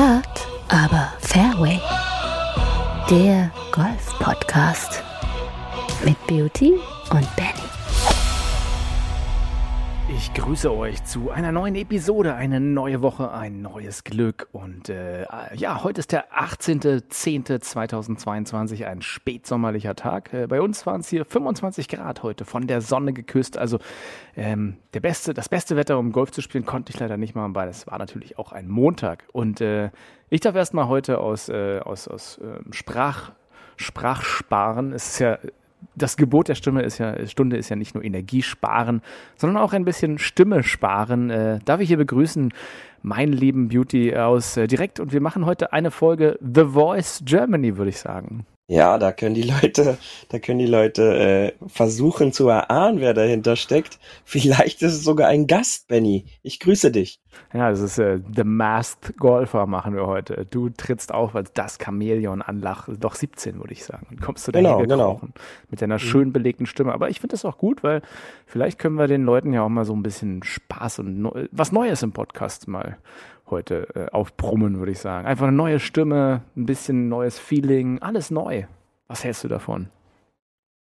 Hard, aber Fairway. Der Golf-Podcast mit Beauty und Benny. Ich grüße euch zu einer neuen Episode, eine neue Woche, ein neues Glück. Und äh, ja, heute ist der 18.10.2022, ein spätsommerlicher Tag. Äh, bei uns waren es hier 25 Grad heute, von der Sonne geküsst. Also ähm, der beste, das beste Wetter, um Golf zu spielen, konnte ich leider nicht machen, weil es war natürlich auch ein Montag. Und äh, ich darf erstmal heute aus, äh, aus, aus ähm, Sprach, Sprachsparen. Es ist ja das Gebot der Stimme ist ja, Stunde ist ja nicht nur Energie sparen, sondern auch ein bisschen Stimme sparen. Äh, darf ich hier begrüßen meinen lieben Beauty aus äh, direkt und wir machen heute eine Folge The Voice Germany, würde ich sagen. Ja, da können die Leute, da können die Leute äh, versuchen zu erahnen, wer dahinter steckt. Vielleicht ist es sogar ein Gast, Benny. Ich grüße dich. Ja, das ist äh, The Masked Golfer machen wir heute. Du trittst auf als das Chamäleon an Lach, doch 17 würde ich sagen. Und kommst du da genau, genau. mit deiner mhm. schön belegten Stimme. Aber ich finde das auch gut, weil vielleicht können wir den Leuten ja auch mal so ein bisschen Spaß und no was Neues im Podcast mal heute äh, aufbrummen, würde ich sagen. Einfach eine neue Stimme, ein bisschen neues Feeling, alles neu. Was hältst du davon?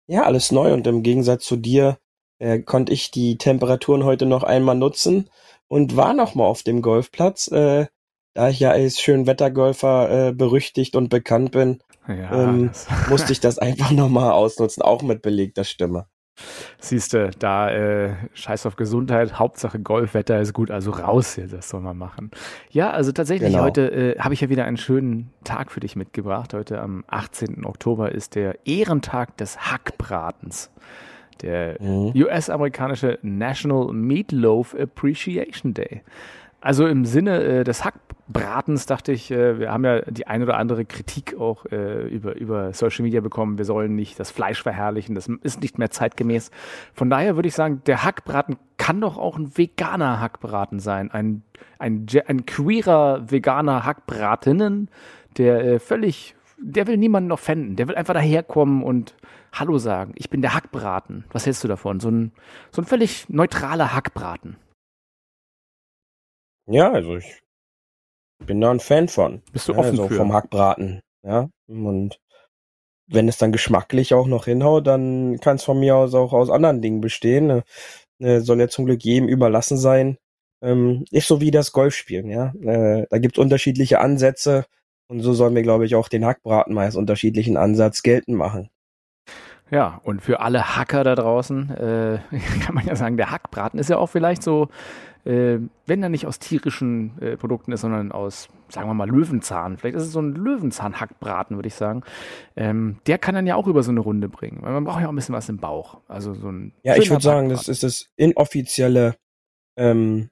Ja, alles neu und im Gegensatz zu dir äh, konnte ich die Temperaturen heute noch einmal nutzen und war noch mal auf dem Golfplatz. Äh, da ich ja als Schönwettergolfer äh, berüchtigt und bekannt bin, ja, ähm, musste ich das einfach noch mal ausnutzen, auch mit belegter Stimme. Siehst du, da äh, scheiß auf Gesundheit, Hauptsache Golfwetter ist gut, also raus hier, das soll man machen. Ja, also tatsächlich, genau. heute äh, habe ich ja wieder einen schönen Tag für dich mitgebracht. Heute am 18. Oktober ist der Ehrentag des Hackbratens. Der mhm. US-amerikanische National Meatloaf Appreciation Day. Also im Sinne äh, des Hackbratens dachte ich, äh, wir haben ja die ein oder andere Kritik auch äh, über, über Social Media bekommen. Wir sollen nicht das Fleisch verherrlichen, das ist nicht mehr zeitgemäß. Von daher würde ich sagen, der Hackbraten kann doch auch ein veganer Hackbraten sein. Ein, ein, ein queerer veganer Hackbratinnen, der äh, völlig, der will niemanden offenden, der will einfach daherkommen und Hallo sagen. Ich bin der Hackbraten. Was hältst du davon? So ein, so ein völlig neutraler Hackbraten. Ja, also ich bin da ein Fan von. Bist du offen ja, so für? vom Hackbraten, ja. Und wenn es dann geschmacklich auch noch hinhaut, dann kann es von mir aus auch aus anderen Dingen bestehen. Äh, soll ja zum Glück jedem überlassen sein. Ähm, ist so wie das Golfspielen, ja. Äh, da gibt es unterschiedliche Ansätze und so sollen wir, glaube ich, auch den Hackbraten mal als unterschiedlichen Ansatz geltend machen. Ja, und für alle Hacker da draußen äh, kann man ja sagen, der Hackbraten ist ja auch vielleicht so äh, wenn er nicht aus tierischen äh, Produkten ist, sondern aus, sagen wir mal, Löwenzahn. Vielleicht ist es so ein Löwenzahn-Hackbraten, würde ich sagen. Ähm, der kann dann ja auch über so eine Runde bringen, weil man braucht ja auch ein bisschen was im Bauch. Also so ein ja, ich würde sagen, das ist das inoffizielle ähm,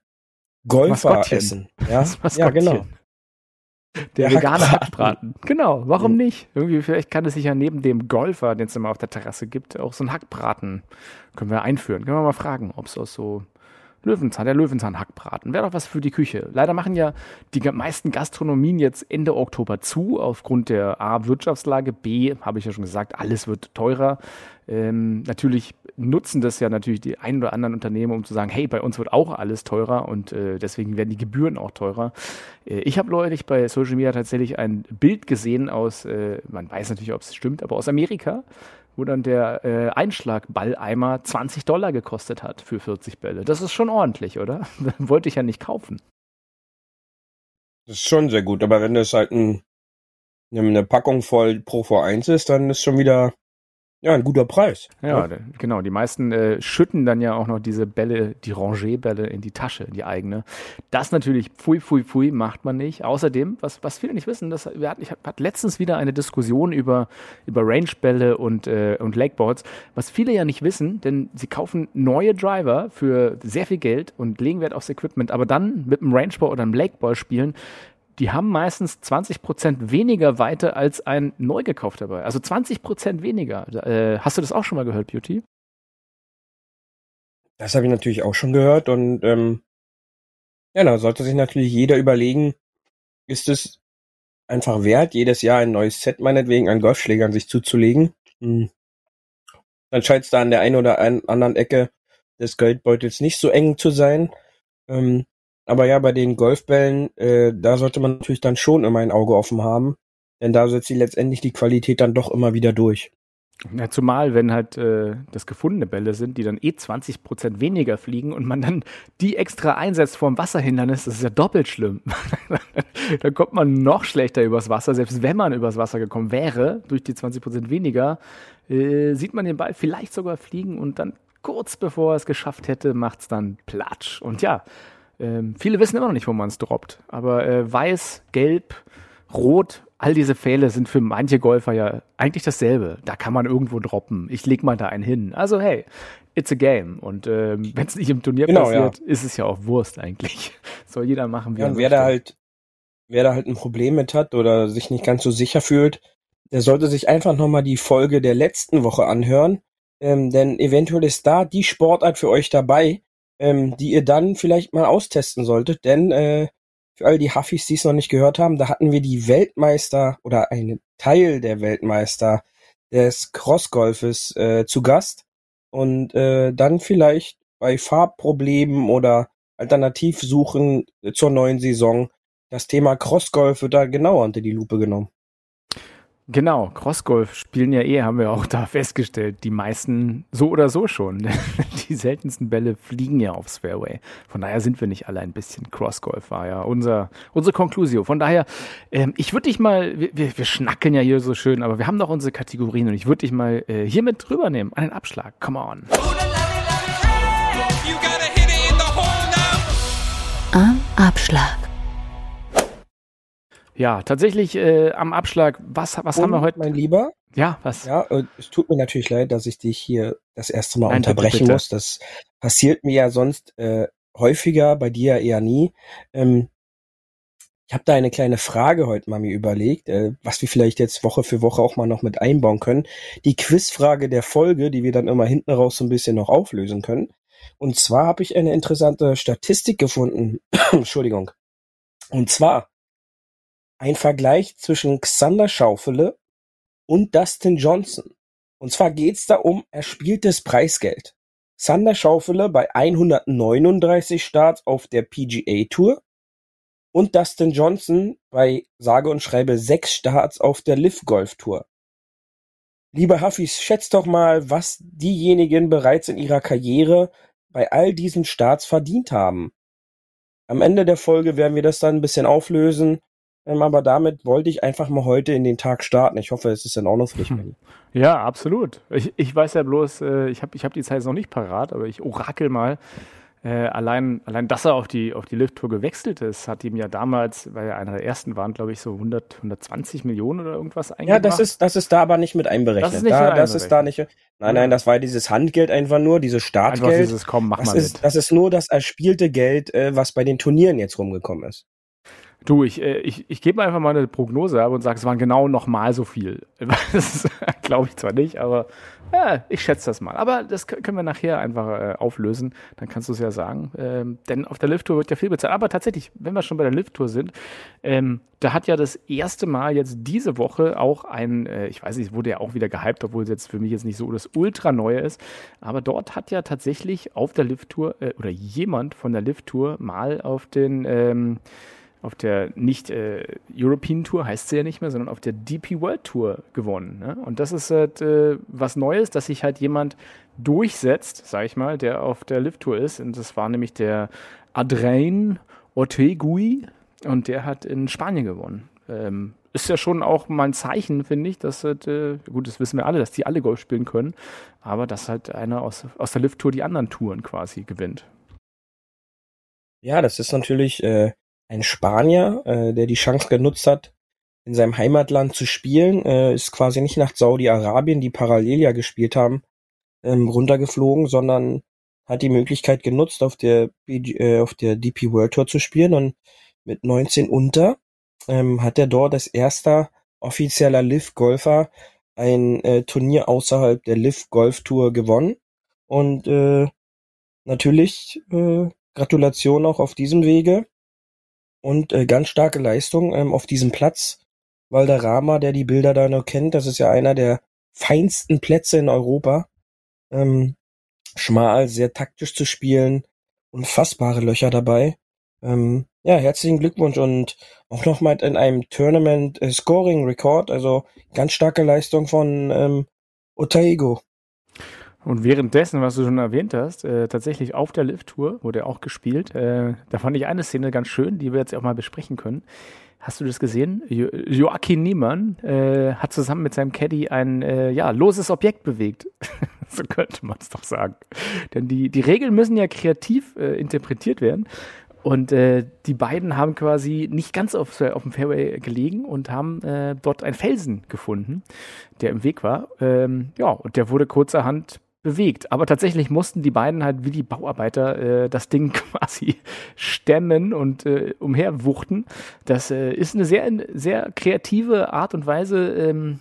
Golferessen. Ja? ja, genau. Der, vegane Hackbraten. Genau, warum nicht? Irgendwie, vielleicht kann es sich ja neben dem Golfer, den es immer auf der Terrasse gibt, auch so ein Hackbraten können wir einführen. Können wir mal fragen, ob es aus so Löwenzahn, der Löwenzahn-Hackbraten. Wäre doch was für die Küche. Leider machen ja die meisten Gastronomien jetzt Ende Oktober zu, aufgrund der A, Wirtschaftslage, B, habe ich ja schon gesagt, alles wird teurer. Ähm, natürlich nutzen das ja natürlich die ein oder anderen Unternehmen, um zu sagen, hey, bei uns wird auch alles teurer und äh, deswegen werden die Gebühren auch teurer. Äh, ich habe neulich bei Social Media tatsächlich ein Bild gesehen aus, äh, man weiß natürlich, ob es stimmt, aber aus Amerika wo dann der äh, Einschlagballeimer 20 Dollar gekostet hat für 40 Bälle. Das ist schon ordentlich, oder? Wollte ich ja nicht kaufen. Das ist schon sehr gut, aber wenn das halt ein, eine Packung voll Pro V1 ist, dann ist schon wieder ja, ein guter Preis. Ja, ja. genau. Die meisten äh, schütten dann ja auch noch diese Bälle, die Rangé-Bälle in die Tasche, in die eigene. Das natürlich, pfui, pfui, pfui, macht man nicht. Außerdem, was, was viele nicht wissen, das, wir hatten, ich hatte letztens wieder eine Diskussion über, über Range-Bälle und, äh, und Lakeboards. Was viele ja nicht wissen, denn sie kaufen neue Driver für sehr viel Geld und legen Wert aufs Equipment, aber dann mit einem Rangeball oder einem Lakeball spielen, die haben meistens 20 Prozent weniger Weite als ein neu gekaufter Ball. Also 20 Prozent weniger. Äh, hast du das auch schon mal gehört, Beauty? Das habe ich natürlich auch schon gehört und ähm, ja, da sollte sich natürlich jeder überlegen, ist es einfach wert, jedes Jahr ein neues Set meinetwegen an Golfschlägern sich zuzulegen? Hm. Dann scheint es da an der einen oder anderen Ecke des Geldbeutels nicht so eng zu sein. Ähm, Aber ja, bei den Golfbällen, äh, da sollte man natürlich dann schon immer ein Auge offen haben, denn da setzt sie letztendlich die Qualität dann doch immer wieder durch. Ja, zumal, wenn halt äh, das gefundene Bälle sind, die dann eh 20 Prozent weniger fliegen und man dann die extra einsetzt vor dem Wasserhindernis, das ist ja doppelt schlimm. dann kommt man noch schlechter übers Wasser, selbst wenn man übers Wasser gekommen wäre, durch die 20 Prozent weniger, äh, sieht man den Ball vielleicht sogar fliegen und dann kurz bevor er es geschafft hätte, macht es dann Platsch. Und ja, äh, viele wissen immer noch nicht, wo man es droppt. Aber äh, weiß, gelb, rot all diese Pfähle sind für manche Golfer ja eigentlich dasselbe. Da kann man irgendwo droppen. Ich leg mal da einen hin. Also hey, it's a game. Und ähm, wenn es nicht im Turnier genau, passiert, ja. ist es ja auch Wurst eigentlich. Soll jeder machen, wie ja, er und wer da halt, wer da halt ein Problem mit hat oder sich nicht ganz so sicher fühlt, der sollte sich einfach nochmal die Folge der letzten Woche anhören. Ähm, denn eventuell ist da die Sportart für euch dabei, ähm, die ihr dann vielleicht mal austesten solltet. Denn äh, für all die Huffis, die es noch nicht gehört haben, da hatten wir die Weltmeister oder einen Teil der Weltmeister des Crossgolfes äh, zu Gast und äh, dann vielleicht bei Farbproblemen oder Alternativsuchen zur neuen Saison das Thema Crossgolf wird da genauer unter die Lupe genommen. Genau, Crossgolf spielen ja eh, haben wir auch da festgestellt. Die meisten so oder so schon. Die seltensten Bälle fliegen ja aufs Fairway. Von daher sind wir nicht alle ein bisschen Crossgolf, war ja unser, unsere Konklusion. Von daher, ähm, ich würde dich mal, wir, wir schnackeln ja hier so schön, aber wir haben doch unsere Kategorien und ich würde dich mal äh, hier mit rübernehmen. Einen Abschlag. Come on. Am Abschlag. Ja, tatsächlich äh, am Abschlag, was, was haben wir heute? Mein Lieber. Ja, was? Ja, es tut mir natürlich leid, dass ich dich hier das erste Mal Nein, unterbrechen bitte. muss. Das passiert mir ja sonst äh, häufiger, bei dir eher nie. Ähm, ich habe da eine kleine Frage heute mal mir überlegt, äh, was wir vielleicht jetzt Woche für Woche auch mal noch mit einbauen können. Die Quizfrage der Folge, die wir dann immer hinten raus so ein bisschen noch auflösen können. Und zwar habe ich eine interessante Statistik gefunden. Entschuldigung. Und zwar ein Vergleich zwischen Xander Schaufele und Dustin Johnson. Und zwar geht's da um erspieltes Preisgeld. Xander Schaufele bei 139 Starts auf der PGA Tour und Dustin Johnson bei sage und schreibe sechs Starts auf der Liv Golf Tour. Liebe Huffis, schätzt doch mal, was diejenigen bereits in ihrer Karriere bei all diesen Starts verdient haben. Am Ende der Folge werden wir das dann ein bisschen auflösen aber damit wollte ich einfach mal heute in den Tag starten. Ich hoffe, es ist in Ordnung für dich, Benny. Ja, absolut. Ich, ich weiß ja bloß, äh, ich habe ich hab die Zeit noch nicht parat, aber ich orakel mal. Äh, allein, allein, dass er auf die, auf die Lift-Tour gewechselt ist, hat ihm ja damals, weil er einer der ersten waren, glaube ich, so 100, 120 Millionen oder irgendwas eingebracht. Ja, das ist, das ist da aber nicht mit einberechnet. Das ist, nicht da, das ist da nicht. Nein, nein, das war dieses Handgeld einfach nur, dieses Startgeld. Einfach dieses, komm, mach das mal ist, mit. Das ist nur das erspielte Geld, äh, was bei den Turnieren jetzt rumgekommen ist. Du, ich, äh, ich, ich gebe einfach mal eine Prognose ab und sage, es waren genau nochmal so viel. Das glaube ich zwar nicht, aber ja, ich schätze das mal. Aber das können wir nachher einfach äh, auflösen. Dann kannst du es ja sagen. Ähm, denn auf der Lift-Tour wird ja viel bezahlt. Aber tatsächlich, wenn wir schon bei der Lift-Tour sind, ähm, da hat ja das erste Mal jetzt diese Woche auch ein, äh, ich weiß nicht, wurde ja auch wieder gehypt, obwohl es jetzt für mich jetzt nicht so das Ultra-Neue ist. Aber dort hat ja tatsächlich auf der Lift-Tour äh, oder jemand von der Lift-Tour mal auf den ähm, auf der nicht äh, European Tour, heißt sie ja nicht mehr, sondern auf der DP World Tour gewonnen. Ne? Und das ist halt äh, was Neues, dass sich halt jemand durchsetzt, sag ich mal, der auf der Lift Tour ist. Und das war nämlich der Adrian Ortegui und der hat in Spanien gewonnen. Ähm, ist ja schon auch mal ein Zeichen, finde ich, dass halt, äh, gut, das wissen wir alle, dass die alle Golf spielen können, aber dass halt einer aus, aus der Lift Tour die anderen Touren quasi gewinnt. Ja, das ist natürlich äh, ein Spanier, äh, der die Chance genutzt hat, in seinem Heimatland zu spielen, äh, ist quasi nicht nach Saudi-Arabien, die parallel ja gespielt haben, ähm, runtergeflogen, sondern hat die Möglichkeit genutzt, auf der, äh, auf der DP World Tour zu spielen und mit 19 unter ähm, hat er dort als erster offizieller Liv-Golfer ein äh, Turnier außerhalb der Liv Golf Tour gewonnen und äh, natürlich äh, Gratulation auch auf diesem Wege und äh, ganz starke Leistung ähm, auf diesem Platz. Valderrama, der die Bilder da noch kennt, das ist ja einer der feinsten Plätze in Europa. Ähm, schmal, sehr taktisch zu spielen, unfassbare Löcher dabei. Ähm, ja, herzlichen Glückwunsch und auch nochmal in einem Tournament äh, Scoring Record, also ganz starke Leistung von ähm, Otaigo. Und währenddessen, was du schon erwähnt hast, äh, tatsächlich auf der Lift-Tour wurde auch gespielt. Äh, da fand ich eine Szene ganz schön, die wir jetzt auch mal besprechen können. Hast du das gesehen? Jo Joachim Niemann äh, hat zusammen mit seinem Caddy ein äh, ja, loses Objekt bewegt. so könnte man es doch sagen. Denn die, die Regeln müssen ja kreativ äh, interpretiert werden. Und äh, die beiden haben quasi nicht ganz auf, auf dem Fairway gelegen und haben äh, dort einen Felsen gefunden, der im Weg war. Ähm, ja, und der wurde kurzerhand bewegt. Aber tatsächlich mussten die beiden halt wie die Bauarbeiter äh, das Ding quasi stemmen und äh, umherwuchten. Das äh, ist eine sehr, sehr kreative Art und Weise, ähm,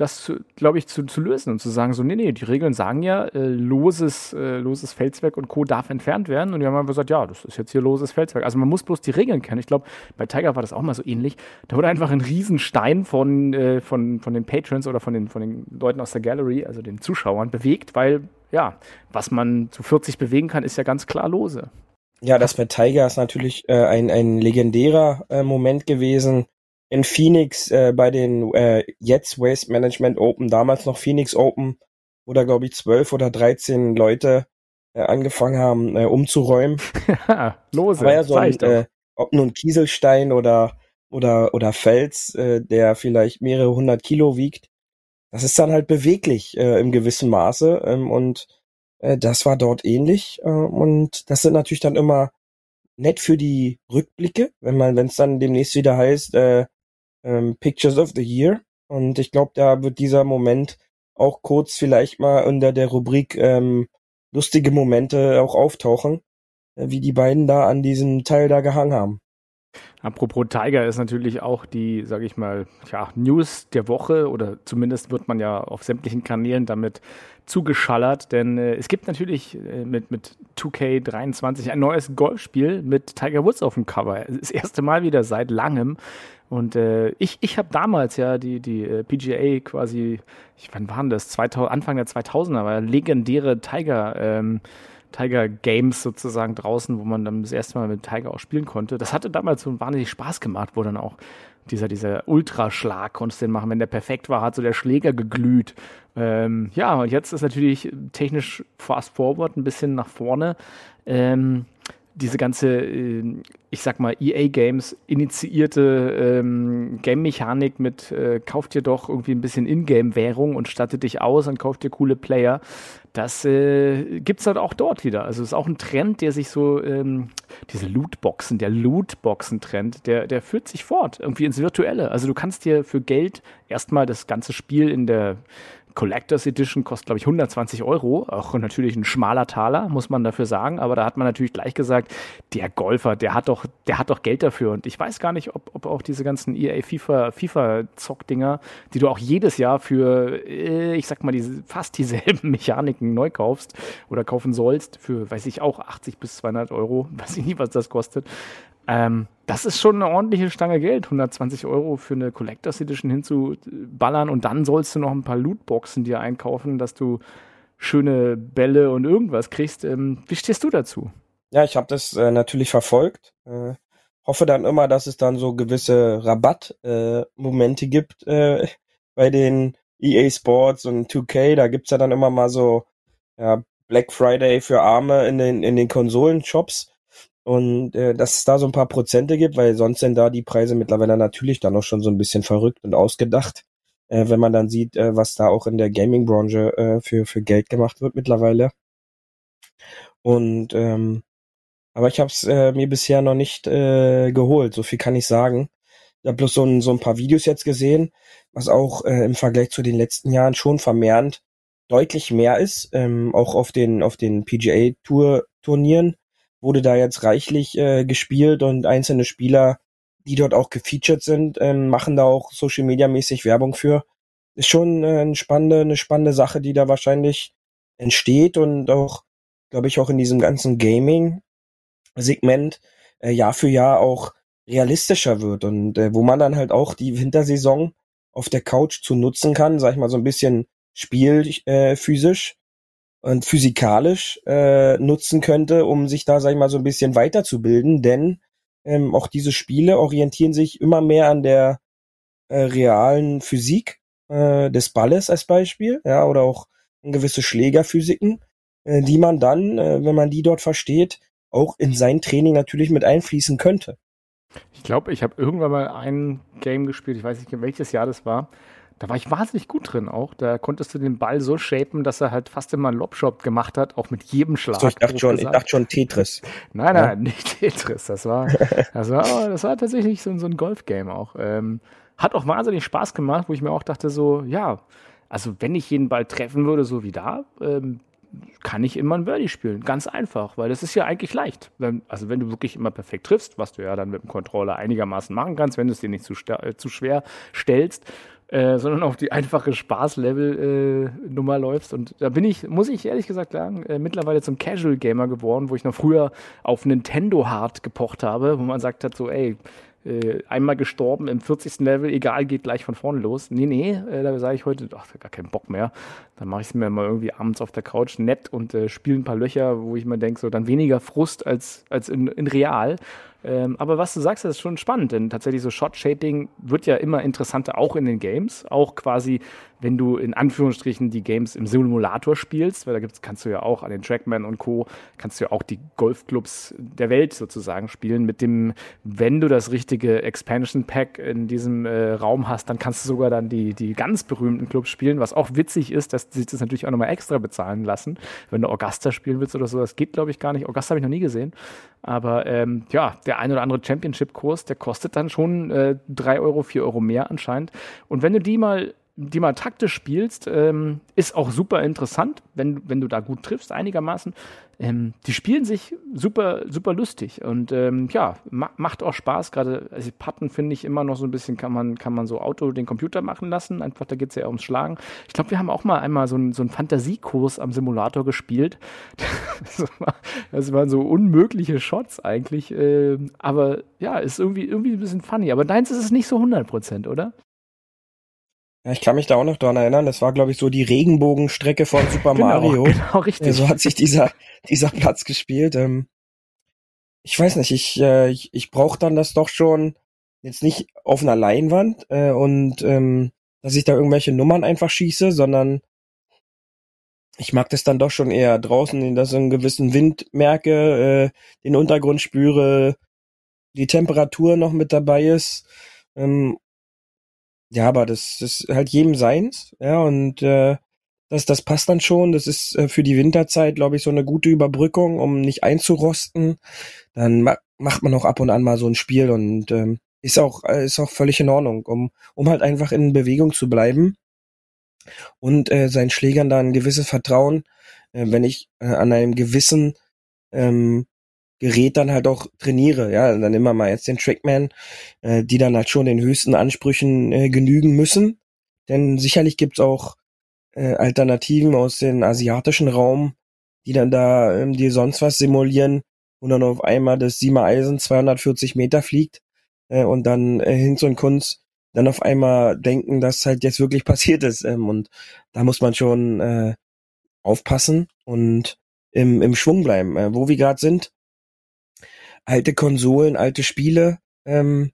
das, glaube ich, zu, zu lösen und zu sagen, so, nee, nee, die Regeln sagen ja, äh, loses, äh, loses Felswerk und Co. darf entfernt werden. Und die haben einfach gesagt, ja, das ist jetzt hier loses Felswerk. Also man muss bloß die Regeln kennen. Ich glaube, bei Tiger war das auch mal so ähnlich. Da wurde einfach ein Riesenstein von, äh, von, von den Patrons oder von den, von den Leuten aus der Gallery, also den Zuschauern, bewegt, weil, ja, was man zu 40 bewegen kann, ist ja ganz klar lose. Ja, das mit Tiger ist natürlich äh, ein, ein legendärer äh, Moment gewesen in Phoenix äh, bei den äh, jetzt Waste Management Open, damals noch Phoenix Open, wo da glaube ich zwölf oder dreizehn Leute äh, angefangen haben äh, umzuräumen. Lose, Aber ja so ein, äh, ob nun Kieselstein oder oder oder Fels, äh, der vielleicht mehrere hundert Kilo wiegt, das ist dann halt beweglich äh, im gewissen Maße ähm, und äh, das war dort ähnlich äh, und das sind natürlich dann immer nett für die Rückblicke, wenn man, wenn es dann demnächst wieder heißt, äh, ähm, Pictures of the Year. Und ich glaube, da wird dieser Moment auch kurz vielleicht mal unter der Rubrik ähm, lustige Momente auch auftauchen, äh, wie die beiden da an diesem Teil da gehangen haben. Apropos Tiger ist natürlich auch die, sage ich mal, ja, News der Woche oder zumindest wird man ja auf sämtlichen Kanälen damit zugeschallert, denn äh, es gibt natürlich äh, mit, mit 2K23 ein neues Golfspiel mit Tiger Woods auf dem Cover. Das erste Mal wieder seit langem. Und äh, ich, ich habe damals ja die, die äh, PGA quasi, ich, wann waren das? 2000, Anfang der 2000er, war legendäre Tiger, ähm, Tiger Games sozusagen draußen, wo man dann das erste Mal mit Tiger auch spielen konnte. Das hatte damals so wahnsinnig Spaß gemacht, wo dann auch dieser, dieser Ultraschlag konntest du den machen. Wenn der perfekt war, hat so der Schläger geglüht. Ähm, ja, und jetzt ist natürlich technisch fast forward, ein bisschen nach vorne. Ähm, diese ganze, äh, ich sag mal, EA Games initiierte ähm, Game-Mechanik mit äh, kauft dir doch irgendwie ein bisschen Ingame-Währung und stattet dich aus und kauft dir coole Player. Das äh, gibt's halt auch dort wieder. Also ist auch ein Trend, der sich so, ähm, diese Lootboxen, der Lootboxen-Trend, der, der führt sich fort, irgendwie ins Virtuelle. Also du kannst dir für Geld erstmal das ganze Spiel in der Collectors Edition kostet, glaube ich, 120 Euro. Auch natürlich ein schmaler Taler, muss man dafür sagen. Aber da hat man natürlich gleich gesagt, der Golfer, der hat doch, der hat doch Geld dafür. Und ich weiß gar nicht, ob, ob auch diese ganzen EA FIFA, FIFA Zock-Dinger, die du auch jedes Jahr für, äh, ich sag mal, diese, fast dieselben Mechaniken neu kaufst oder kaufen sollst, für, weiß ich auch, 80 bis 200 Euro. Weiß ich nie, was das kostet. Ähm, das ist schon eine ordentliche Stange Geld, 120 Euro für eine Collectors Edition hinzuballern und dann sollst du noch ein paar Lootboxen dir einkaufen, dass du schöne Bälle und irgendwas kriegst. Ähm, wie stehst du dazu? Ja, ich habe das äh, natürlich verfolgt. Äh, hoffe dann immer, dass es dann so gewisse Rabattmomente äh, gibt äh, bei den EA Sports und 2K. Da gibt's ja dann immer mal so ja, Black Friday für Arme in den, in den Konsolenshops. Und äh, dass es da so ein paar Prozente gibt, weil sonst sind da die Preise mittlerweile natürlich dann auch schon so ein bisschen verrückt und ausgedacht, äh, wenn man dann sieht, äh, was da auch in der Gaming-Branche äh, für, für Geld gemacht wird mittlerweile. Und ähm, aber ich habe es äh, mir bisher noch nicht äh, geholt, so viel kann ich sagen. Ich habe bloß so ein, so ein paar Videos jetzt gesehen, was auch äh, im Vergleich zu den letzten Jahren schon vermehrend deutlich mehr ist, ähm, auch auf den auf den PGA Tour Turnieren wurde da jetzt reichlich äh, gespielt und einzelne Spieler, die dort auch gefeatured sind, ähm, machen da auch Social Media mäßig Werbung für. Ist schon äh, eine spannende, eine spannende Sache, die da wahrscheinlich entsteht und auch, glaube ich, auch in diesem ganzen Gaming-Segment äh, Jahr für Jahr auch realistischer wird und äh, wo man dann halt auch die Wintersaison auf der Couch zu nutzen kann, sag ich mal so ein bisschen spielphysisch äh, und physikalisch äh, nutzen könnte, um sich da, sag ich mal, so ein bisschen weiterzubilden, denn ähm, auch diese Spiele orientieren sich immer mehr an der äh, realen Physik äh, des Balles als Beispiel, ja, oder auch gewisse Schlägerphysiken, äh, die man dann, äh, wenn man die dort versteht, auch in sein Training natürlich mit einfließen könnte. Ich glaube, ich habe irgendwann mal ein Game gespielt, ich weiß nicht, welches Jahr das war. Da war ich wahnsinnig gut drin auch. Da konntest du den Ball so shapen, dass er halt fast immer einen Lobshop gemacht hat, auch mit jedem Schlag. So, ich, dachte schon, ich dachte schon Tetris. Nein, nein, ja. nicht Tetris. Das war, das war, oh, das war tatsächlich so, so ein Golfgame auch. Ähm, hat auch wahnsinnig Spaß gemacht, wo ich mir auch dachte, so, ja, also wenn ich jeden Ball treffen würde, so wie da, ähm, kann ich immer ein Birdie spielen. Ganz einfach, weil das ist ja eigentlich leicht. Wenn, also wenn du wirklich immer perfekt triffst, was du ja dann mit dem Controller einigermaßen machen kannst, wenn du es dir nicht zu, äh, zu schwer stellst, äh, sondern auf die einfache Spaßlevel-Nummer läufst. Und da bin ich, muss ich ehrlich gesagt sagen, äh, mittlerweile zum Casual Gamer geworden, wo ich noch früher auf Nintendo Hard gepocht habe, wo man sagt hat, so, ey, äh, einmal gestorben im 40. Level, egal, geht gleich von vorne los. Nee, nee, äh, da sage ich heute, ach, gar keinen Bock mehr. Dann mache ich es mir mal irgendwie abends auf der Couch nett und äh, spiele ein paar Löcher, wo ich mir denke, so dann weniger Frust als, als in, in real. Ähm, aber was du sagst, das ist schon spannend, denn tatsächlich so Shot-Shading wird ja immer interessanter, auch in den Games. Auch quasi, wenn du in Anführungsstrichen die Games im Simulator spielst, weil da gibt's, kannst du ja auch an den Trackman und Co., kannst du ja auch die Golfclubs der Welt sozusagen spielen. Mit dem, wenn du das richtige Expansion Pack in diesem äh, Raum hast, dann kannst du sogar dann die, die ganz berühmten Clubs spielen, was auch witzig ist, dass sie das natürlich auch nochmal extra bezahlen lassen. Wenn du Augusta spielen willst oder so, das geht, glaube ich, gar nicht. Augusta habe ich noch nie gesehen. Aber ähm, ja, der ein oder andere Championship-Kurs, der kostet dann schon äh, 3 Euro, 4 Euro mehr anscheinend. Und wenn du die mal die mal taktisch spielst, ähm, ist auch super interessant, wenn, wenn du da gut triffst, einigermaßen. Ähm, die spielen sich super, super lustig und ähm, ja, ma macht auch Spaß. Gerade also Patten finde ich immer noch so ein bisschen, kann man, kann man so Auto den Computer machen lassen. Einfach, da geht es ja ums Schlagen. Ich glaube, wir haben auch mal einmal so, ein, so einen Fantasiekurs am Simulator gespielt. das, war, das, waren so unmögliche Shots eigentlich. Äh, aber ja, ist irgendwie, irgendwie ein bisschen funny. Aber deins ist es nicht so 100 Prozent, oder? Ja, ich kann mich da auch noch dran erinnern. Das war, glaube ich, so die Regenbogenstrecke von Super genau, Mario. Genau, richtig. so hat sich dieser, dieser Platz gespielt. Ähm, ich weiß nicht, ich, äh, ich, ich brauche dann das doch schon jetzt nicht auf einer Leinwand äh, und ähm, dass ich da irgendwelche Nummern einfach schieße, sondern ich mag das dann doch schon eher draußen, dass ich einen gewissen Wind merke, äh, den Untergrund spüre, die Temperatur noch mit dabei ist ähm, ja, aber das ist halt jedem seins, ja, und äh, das, das passt dann schon. Das ist äh, für die Winterzeit, glaube ich, so eine gute Überbrückung, um nicht einzurosten. Dann ma macht man auch ab und an mal so ein Spiel und ähm, ist auch äh, ist auch völlig in Ordnung, um um halt einfach in Bewegung zu bleiben und äh, seinen Schlägern da ein gewisses Vertrauen, äh, wenn ich äh, an einem gewissen ähm, Gerät dann halt auch trainiere. Ja, dann immer mal jetzt den Trackman, äh, die dann halt schon den höchsten Ansprüchen äh, genügen müssen. Denn sicherlich gibt's auch äh, Alternativen aus dem asiatischen Raum, die dann da ähm, dir sonst was simulieren und dann auf einmal das Siemer Eisen 240 Meter fliegt äh, und dann äh, hin zu Kunst dann auf einmal denken, dass halt jetzt wirklich passiert ist. Ähm, und da muss man schon äh, aufpassen und im, im Schwung bleiben. Äh, wo wir gerade sind, alte Konsolen, alte Spiele, ähm,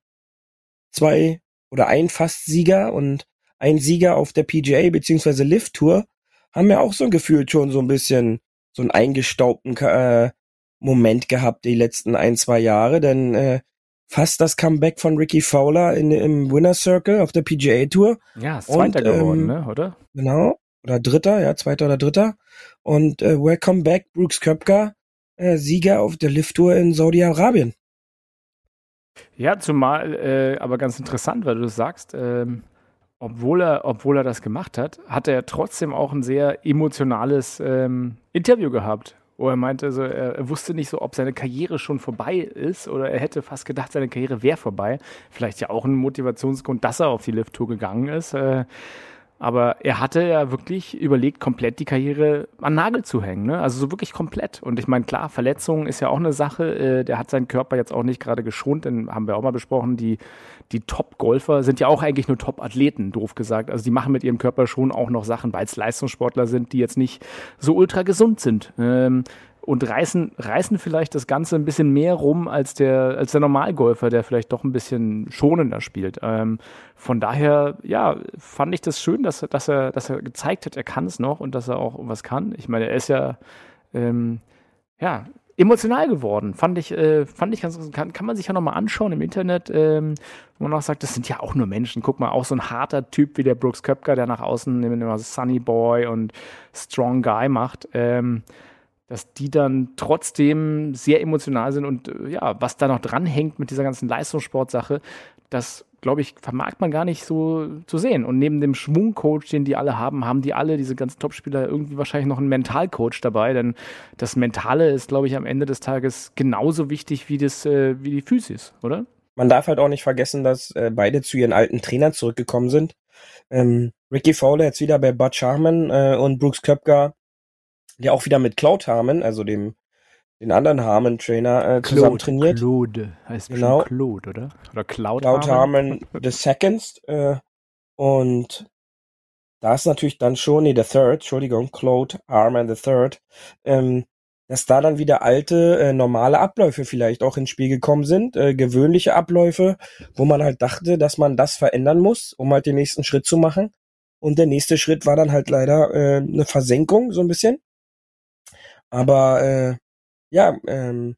zwei oder ein Fast-Sieger und ein Sieger auf der PGA beziehungsweise Lift Tour haben ja auch so gefühlt schon so ein bisschen so einen eingestaubten äh, Moment gehabt die letzten ein, zwei Jahre, denn äh, fast das Comeback von Ricky Fowler in, im Winner Circle auf der PGA Tour. Ja, Zweiter und, ähm, geworden, ne, oder? Genau, oder Dritter, ja, Zweiter oder Dritter. Und äh, Welcome Back Brooks Köpker Sieger auf der Lift-Tour in Saudi-Arabien. Ja, zumal, äh, aber ganz interessant, weil du das sagst, ähm, obwohl, er, obwohl er das gemacht hat, hat er trotzdem auch ein sehr emotionales ähm, Interview gehabt, wo er meinte, also, er, er, wusste nicht so, ob seine Karriere schon vorbei ist oder er hätte fast gedacht, seine Karriere wäre vorbei. Vielleicht ja auch ein Motivationsgrund, dass er auf die Lift-Tour gegangen ist. Äh, aber er hatte ja wirklich überlegt, komplett die Karriere an Nagel zu hängen. Ne? Also so wirklich komplett. Und ich meine, klar, Verletzungen ist ja auch eine Sache. Äh, der hat seinen Körper jetzt auch nicht gerade geschont, denn haben wir auch mal besprochen, die, die Top-Golfer sind ja auch eigentlich nur Top-Athleten, doof gesagt. Also die machen mit ihrem Körper schon auch noch Sachen, weil es Leistungssportler sind, die jetzt nicht so ultra gesund sind. Ähm, und reißen, reißen vielleicht das Ganze ein bisschen mehr rum als der, als der Normalgolfer, der vielleicht doch ein bisschen schonender spielt. Ähm, von daher, ja, fand ich das schön, dass, dass, er, dass er gezeigt hat, er kann es noch und dass er auch was kann. Ich meine, er ist ja, ähm, ja, emotional geworden. Fand ich, äh, fand ich ganz, kann, kann man sich ja nochmal anschauen im Internet, ähm, wo man auch sagt, das sind ja auch nur Menschen. Guck mal, auch so ein harter Typ wie der Brooks Köpker, der nach außen immer Sunny Boy und Strong Guy macht. Ähm, dass die dann trotzdem sehr emotional sind und äh, ja, was da noch dranhängt mit dieser ganzen Leistungssportsache, das glaube ich, vermag man gar nicht so zu sehen. Und neben dem Schwungcoach, den die alle haben, haben die alle, diese ganzen Topspieler, irgendwie wahrscheinlich noch einen Mentalcoach dabei, denn das Mentale ist, glaube ich, am Ende des Tages genauso wichtig wie, das, äh, wie die Physis, oder? Man darf halt auch nicht vergessen, dass äh, beide zu ihren alten Trainern zurückgekommen sind. Ähm, Ricky Fowler jetzt wieder bei Bud Sharman äh, und Brooks Köpker der auch wieder mit Cloud Harmon, also dem den anderen Harmon-Trainer äh, zusammen trainiert. Claude heißt genau. Claude, oder? Oder Cloud, Cloud Harmon. the Second. Äh, und da ist natürlich dann schon, nee, the Third, Entschuldigung, Claude Harmon the Third, ähm, dass da dann wieder alte, äh, normale Abläufe vielleicht auch ins Spiel gekommen sind, äh, gewöhnliche Abläufe, wo man halt dachte, dass man das verändern muss, um halt den nächsten Schritt zu machen. Und der nächste Schritt war dann halt leider äh, eine Versenkung, so ein bisschen. Aber äh, ja, ähm,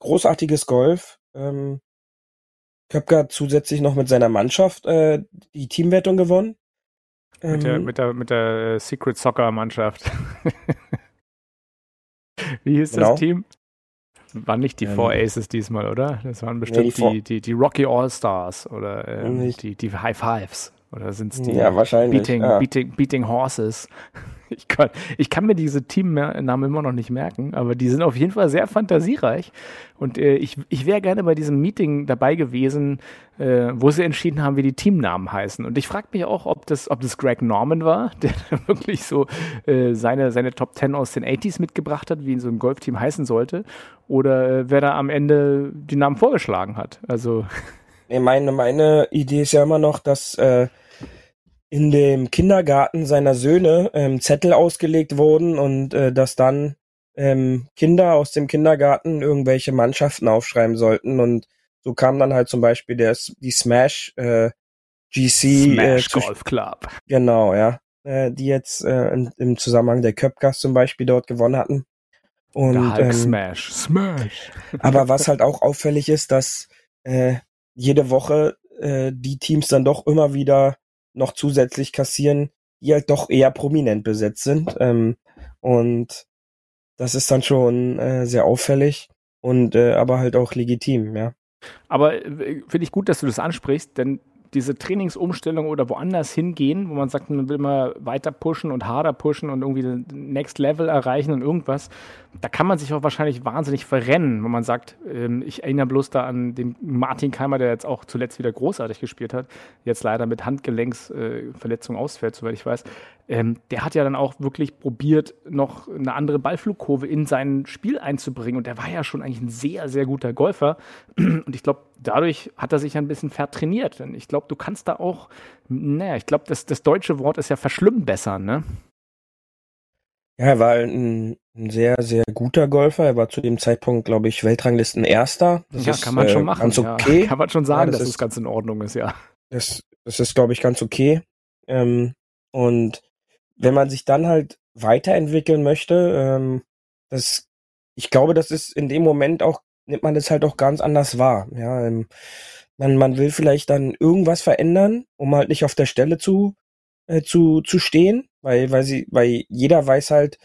großartiges Golf. Ähm, Köpker zusätzlich noch mit seiner Mannschaft äh, die Teamwertung gewonnen. Ähm, mit der, mit der, mit der äh, Secret Soccer Mannschaft. Wie hieß genau. das Team? Waren nicht die ähm, Four Aces diesmal, oder? Das waren bestimmt nee, die, die, die, die, Rocky All Stars oder ähm, die, die High Fives. Oder sind es die ja, Beating, ja. Beating, Beating Horses? Ich kann, ich kann mir diese Teamnamen immer noch nicht merken, aber die sind auf jeden Fall sehr fantasiereich. Und äh, ich, ich wäre gerne bei diesem Meeting dabei gewesen, äh, wo sie entschieden haben, wie die Teamnamen heißen. Und ich frage mich auch, ob das, ob das Greg Norman war, der wirklich so äh, seine, seine Top Ten aus den 80s mitgebracht hat, wie in so einem Golfteam heißen sollte, oder äh, wer da am Ende die Namen vorgeschlagen hat. Also. Nee, meine, meine Idee ist ja immer noch, dass äh, in dem Kindergarten seiner Söhne ähm, Zettel ausgelegt wurden und äh, dass dann ähm, Kinder aus dem Kindergarten irgendwelche Mannschaften aufschreiben sollten und so kam dann halt zum Beispiel der die Smash äh, GC Smash äh, Golf Club. Genau, ja, äh, die jetzt äh, im, im Zusammenhang der Köpgas zum Beispiel dort gewonnen hatten. Und der Hulk ähm, Smash, Smash. aber was halt auch auffällig ist, dass äh, jede Woche äh, die Teams dann doch immer wieder noch zusätzlich kassieren, die halt doch eher prominent besetzt sind. Ähm, und das ist dann schon äh, sehr auffällig und äh, aber halt auch legitim, ja. Aber äh, finde ich gut, dass du das ansprichst, denn diese Trainingsumstellung oder woanders hingehen, wo man sagt, man will mal weiter pushen und harder pushen und irgendwie den Next Level erreichen und irgendwas, da kann man sich auch wahrscheinlich wahnsinnig verrennen, wenn man sagt, ähm, ich erinnere bloß da an den Martin Keimer, der jetzt auch zuletzt wieder großartig gespielt hat, jetzt leider mit Handgelenksverletzung äh, ausfällt, soweit ich weiß. Ähm, der hat ja dann auch wirklich probiert, noch eine andere Ballflugkurve in sein Spiel einzubringen und der war ja schon eigentlich ein sehr, sehr guter Golfer und ich glaube, dadurch hat er sich ein bisschen vertrainiert. Denn ich glaube, du kannst da auch, naja, ich glaube, das, das deutsche Wort ist ja verschlimmbessern, ne? Ja, er war ein, ein, sehr, sehr guter Golfer. Er war zu dem Zeitpunkt, glaube ich, Weltranglisten Erster. Das ja, ist, kann man schon äh, machen. Ganz okay. Ja, kann man schon sagen, ja, das dass ist, es ganz in Ordnung ist, ja. Das, das ist, glaube ich, ganz okay. Ähm, und wenn man sich dann halt weiterentwickeln möchte, ähm, das, ich glaube, das ist in dem Moment auch nimmt man das halt auch ganz anders wahr. Ja, ähm, man, man will vielleicht dann irgendwas verändern, um halt nicht auf der Stelle zu, äh, zu, zu stehen, weil, weil sie, weil jeder weiß halt,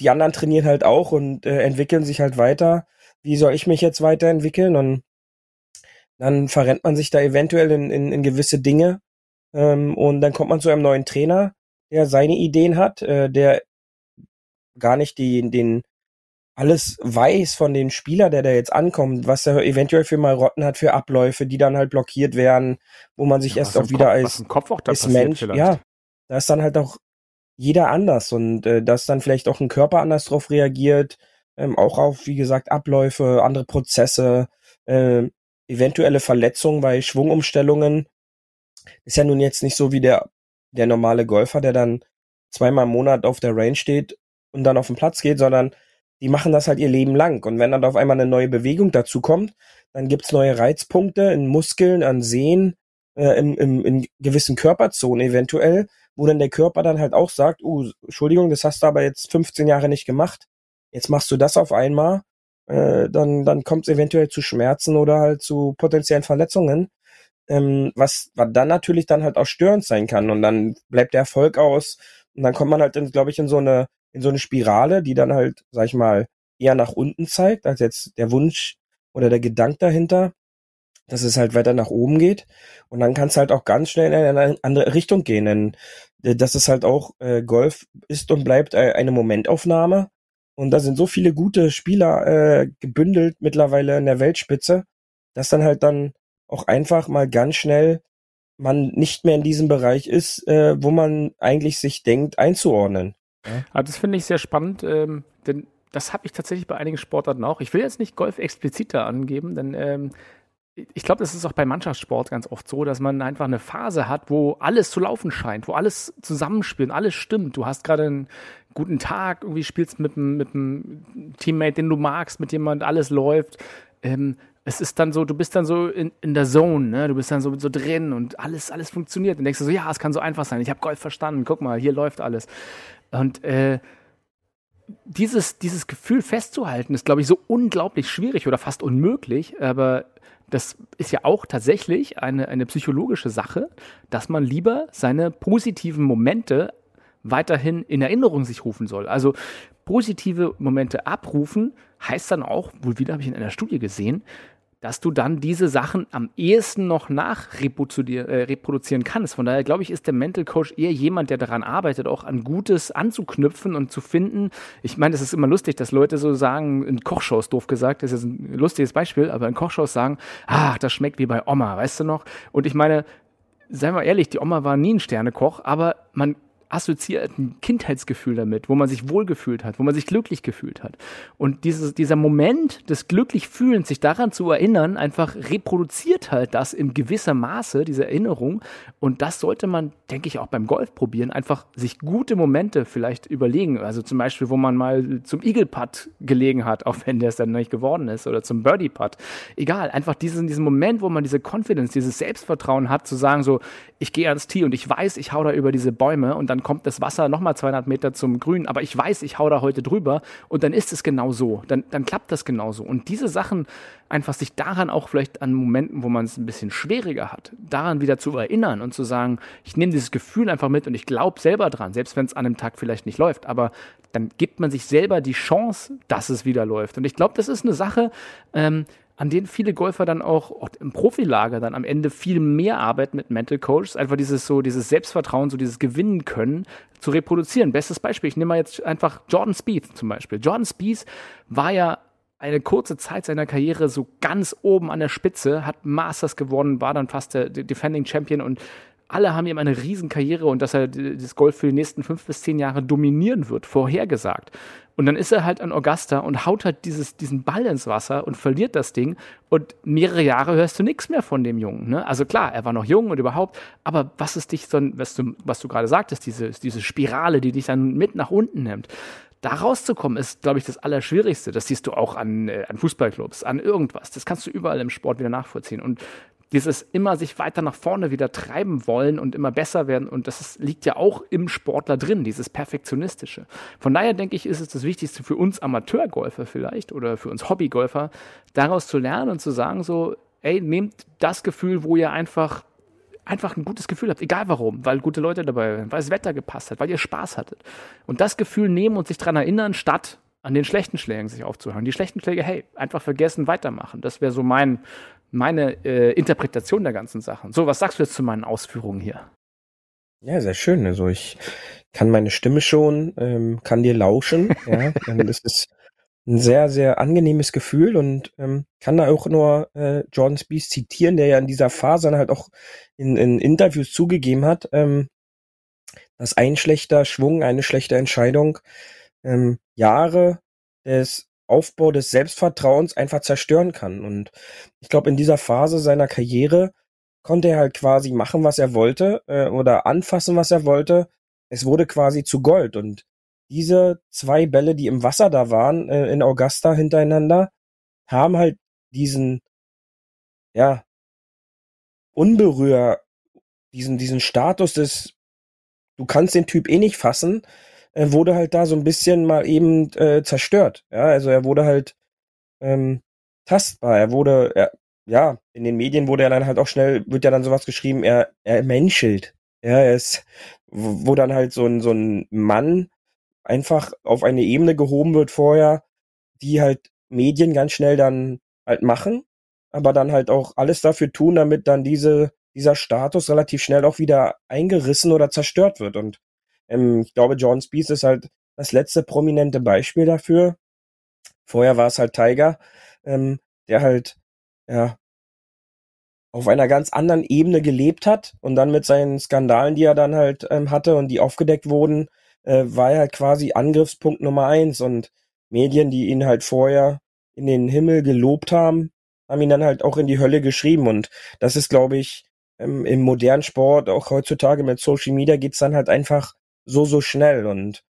die anderen trainieren halt auch und äh, entwickeln sich halt weiter. Wie soll ich mich jetzt weiterentwickeln? Und dann verrennt man sich da eventuell in, in, in gewisse Dinge. Ähm, und dann kommt man zu einem neuen Trainer, der seine Ideen hat, äh, der gar nicht die, den, alles weiß von dem Spieler, der da jetzt ankommt, was er eventuell für Marotten hat, für Abläufe, die dann halt blockiert werden, wo man sich ja, erst auch wieder Kopf, als, Kopf auch als Mensch, vielleicht. ja, da ist dann halt auch jeder anders und äh, dass dann vielleicht auch ein Körper anders drauf reagiert, ähm, auch auf, wie gesagt, Abläufe, andere Prozesse, äh, eventuelle Verletzungen bei Schwungumstellungen. Ist ja nun jetzt nicht so wie der, der normale Golfer, der dann zweimal im Monat auf der Range steht und dann auf den Platz geht, sondern die machen das halt ihr Leben lang. Und wenn dann auf einmal eine neue Bewegung dazu kommt, dann gibt's neue Reizpunkte in Muskeln, an Sehnen, äh, im, im, in gewissen Körperzonen eventuell, wo dann der Körper dann halt auch sagt, uh, Entschuldigung, das hast du aber jetzt 15 Jahre nicht gemacht, jetzt machst du das auf einmal, äh, dann, dann kommt es eventuell zu Schmerzen oder halt zu potenziellen Verletzungen, ähm, was, was dann natürlich dann halt auch störend sein kann und dann bleibt der Erfolg aus und dann kommt man halt, glaube ich, in so eine, in so eine Spirale, die dann halt, sag ich mal, eher nach unten zeigt, als jetzt der Wunsch oder der Gedanke dahinter dass es halt weiter nach oben geht. Und dann kann es halt auch ganz schnell in eine andere Richtung gehen. Denn äh, das ist halt auch, äh, Golf ist und bleibt äh, eine Momentaufnahme. Und da sind so viele gute Spieler äh, gebündelt mittlerweile in der Weltspitze, dass dann halt dann auch einfach mal ganz schnell man nicht mehr in diesem Bereich ist, äh, wo man eigentlich sich denkt einzuordnen. Ja, ah, das finde ich sehr spannend, ähm, denn das habe ich tatsächlich bei einigen Sportarten auch. Ich will jetzt nicht Golf expliziter angeben, denn ähm, ich glaube, das ist auch bei Mannschaftssport ganz oft so, dass man einfach eine Phase hat, wo alles zu laufen scheint, wo alles zusammenspielt, alles stimmt. Du hast gerade einen guten Tag, irgendwie spielst mit einem, mit Teammate, den du magst, mit dem alles läuft. Ähm, es ist dann so, du bist dann so in, in der Zone, ne? du bist dann so, so drin und alles, alles funktioniert. Und denkst du so, ja, es kann so einfach sein. Ich habe Golf verstanden, guck mal, hier läuft alles. Und äh, dieses, dieses Gefühl festzuhalten, ist, glaube ich, so unglaublich schwierig oder fast unmöglich. Aber das ist ja auch tatsächlich eine, eine psychologische Sache, dass man lieber seine positiven Momente weiterhin in Erinnerung sich rufen soll. Also positive Momente abrufen heißt dann auch, wohl wieder habe ich in einer Studie gesehen, dass du dann diese Sachen am ehesten noch nachreproduzieren äh, kannst. Von daher glaube ich, ist der Mental Coach eher jemand, der daran arbeitet, auch an Gutes anzuknüpfen und zu finden. Ich meine, es ist immer lustig, dass Leute so sagen, in Kochshows, doof gesagt, das ist ein lustiges Beispiel, aber in Kochshows sagen, ach, das schmeckt wie bei Oma, weißt du noch? Und ich meine, seien wir ehrlich, die Oma war nie ein Sternekoch, aber man assoziiert ein Kindheitsgefühl damit, wo man sich wohlgefühlt hat, wo man sich glücklich gefühlt hat. Und dieses, dieser Moment des Glücklichfühlens, sich daran zu erinnern, einfach reproduziert halt das in gewisser Maße, diese Erinnerung. Und das sollte man, denke ich, auch beim Golf probieren, einfach sich gute Momente vielleicht überlegen. Also zum Beispiel, wo man mal zum Eagle Putt gelegen hat, auch wenn der es dann nicht geworden ist, oder zum Birdie Putt. Egal, einfach diesen, diesen Moment, wo man diese Confidence, dieses Selbstvertrauen hat, zu sagen so, ich gehe ans Tee und ich weiß, ich hau da über diese Bäume und dann kommt das Wasser nochmal 200 Meter zum Grün, aber ich weiß, ich hau da heute drüber und dann ist es genau so. Dann, dann klappt das genauso. Und diese Sachen, einfach sich daran auch vielleicht an Momenten, wo man es ein bisschen schwieriger hat, daran wieder zu erinnern und zu sagen, ich nehme dieses Gefühl einfach mit und ich glaube selber dran, selbst wenn es an einem Tag vielleicht nicht läuft, aber dann gibt man sich selber die Chance, dass es wieder läuft. Und ich glaube, das ist eine Sache, ähm, an denen viele Golfer dann auch, auch im Profilager dann am Ende viel mehr arbeiten mit Mental Coaches, einfach dieses so, dieses Selbstvertrauen, so dieses Gewinnen können, zu reproduzieren. Bestes Beispiel, ich nehme mal jetzt einfach Jordan Speed zum Beispiel. Jordan Speed war ja eine kurze Zeit seiner Karriere so ganz oben an der Spitze, hat Masters gewonnen, war dann fast der Defending Champion und alle haben ihm eine Riesenkarriere und dass er das Golf für die nächsten fünf bis zehn Jahre dominieren wird, vorhergesagt. Und dann ist er halt an Augusta und haut halt dieses, diesen Ball ins Wasser und verliert das Ding. Und mehrere Jahre hörst du nichts mehr von dem Jungen. Ne? Also klar, er war noch jung und überhaupt, aber was ist dich so, was du, was du gerade sagtest, diese, diese Spirale, die dich dann mit nach unten nimmt. Da rauszukommen ist, glaube ich, das Allerschwierigste. Das siehst du auch an, äh, an Fußballclubs, an irgendwas. Das kannst du überall im Sport wieder nachvollziehen. Und dieses immer sich weiter nach vorne wieder treiben wollen und immer besser werden. Und das ist, liegt ja auch im Sportler drin, dieses Perfektionistische. Von daher denke ich, ist es das Wichtigste für uns Amateurgolfer vielleicht oder für uns Hobbygolfer, daraus zu lernen und zu sagen so, ey, nehmt das Gefühl, wo ihr einfach einfach ein gutes Gefühl habt, egal warum, weil gute Leute dabei waren, weil das Wetter gepasst hat, weil ihr Spaß hattet. Und das Gefühl nehmen und sich daran erinnern, statt an den schlechten Schlägen sich aufzuhören. Die schlechten Schläge, hey, einfach vergessen, weitermachen. Das wäre so mein, meine äh, Interpretation der ganzen Sachen. So, was sagst du jetzt zu meinen Ausführungen hier? Ja, sehr schön. Also ich kann meine Stimme schon, ähm, kann dir lauschen. ja, das ist ein sehr, sehr angenehmes Gefühl und ähm, kann da auch nur äh, Jordan Spees zitieren, der ja in dieser Phase dann halt auch in, in Interviews zugegeben hat, ähm, dass ein schlechter Schwung, eine schlechte Entscheidung ähm, Jahre des Aufbau des Selbstvertrauens einfach zerstören kann. Und ich glaube, in dieser Phase seiner Karriere konnte er halt quasi machen, was er wollte äh, oder anfassen, was er wollte. Es wurde quasi zu Gold und diese zwei Bälle, die im Wasser da waren, äh, in Augusta hintereinander, haben halt diesen, ja, unberühr, diesen, diesen Status des, du kannst den Typ eh nicht fassen, äh, wurde halt da so ein bisschen mal eben äh, zerstört. Ja, also er wurde halt ähm, tastbar. Er wurde, er, ja, in den Medien wurde er dann halt auch schnell, wird ja dann sowas geschrieben, er, er menschelt. Ja, er ist, wo dann halt so ein, so ein Mann einfach auf eine Ebene gehoben wird vorher, die halt Medien ganz schnell dann halt machen, aber dann halt auch alles dafür tun, damit dann diese, dieser Status relativ schnell auch wieder eingerissen oder zerstört wird. Und ähm, ich glaube, John Speed ist halt das letzte prominente Beispiel dafür. Vorher war es halt Tiger, ähm, der halt ja auf einer ganz anderen Ebene gelebt hat und dann mit seinen Skandalen, die er dann halt ähm, hatte und die aufgedeckt wurden, äh, war er halt quasi Angriffspunkt Nummer eins und Medien, die ihn halt vorher in den Himmel gelobt haben, haben ihn dann halt auch in die Hölle geschrieben und das ist, glaube ich, ähm, im modernen Sport, auch heutzutage mit Social Media geht's dann halt einfach so, so schnell und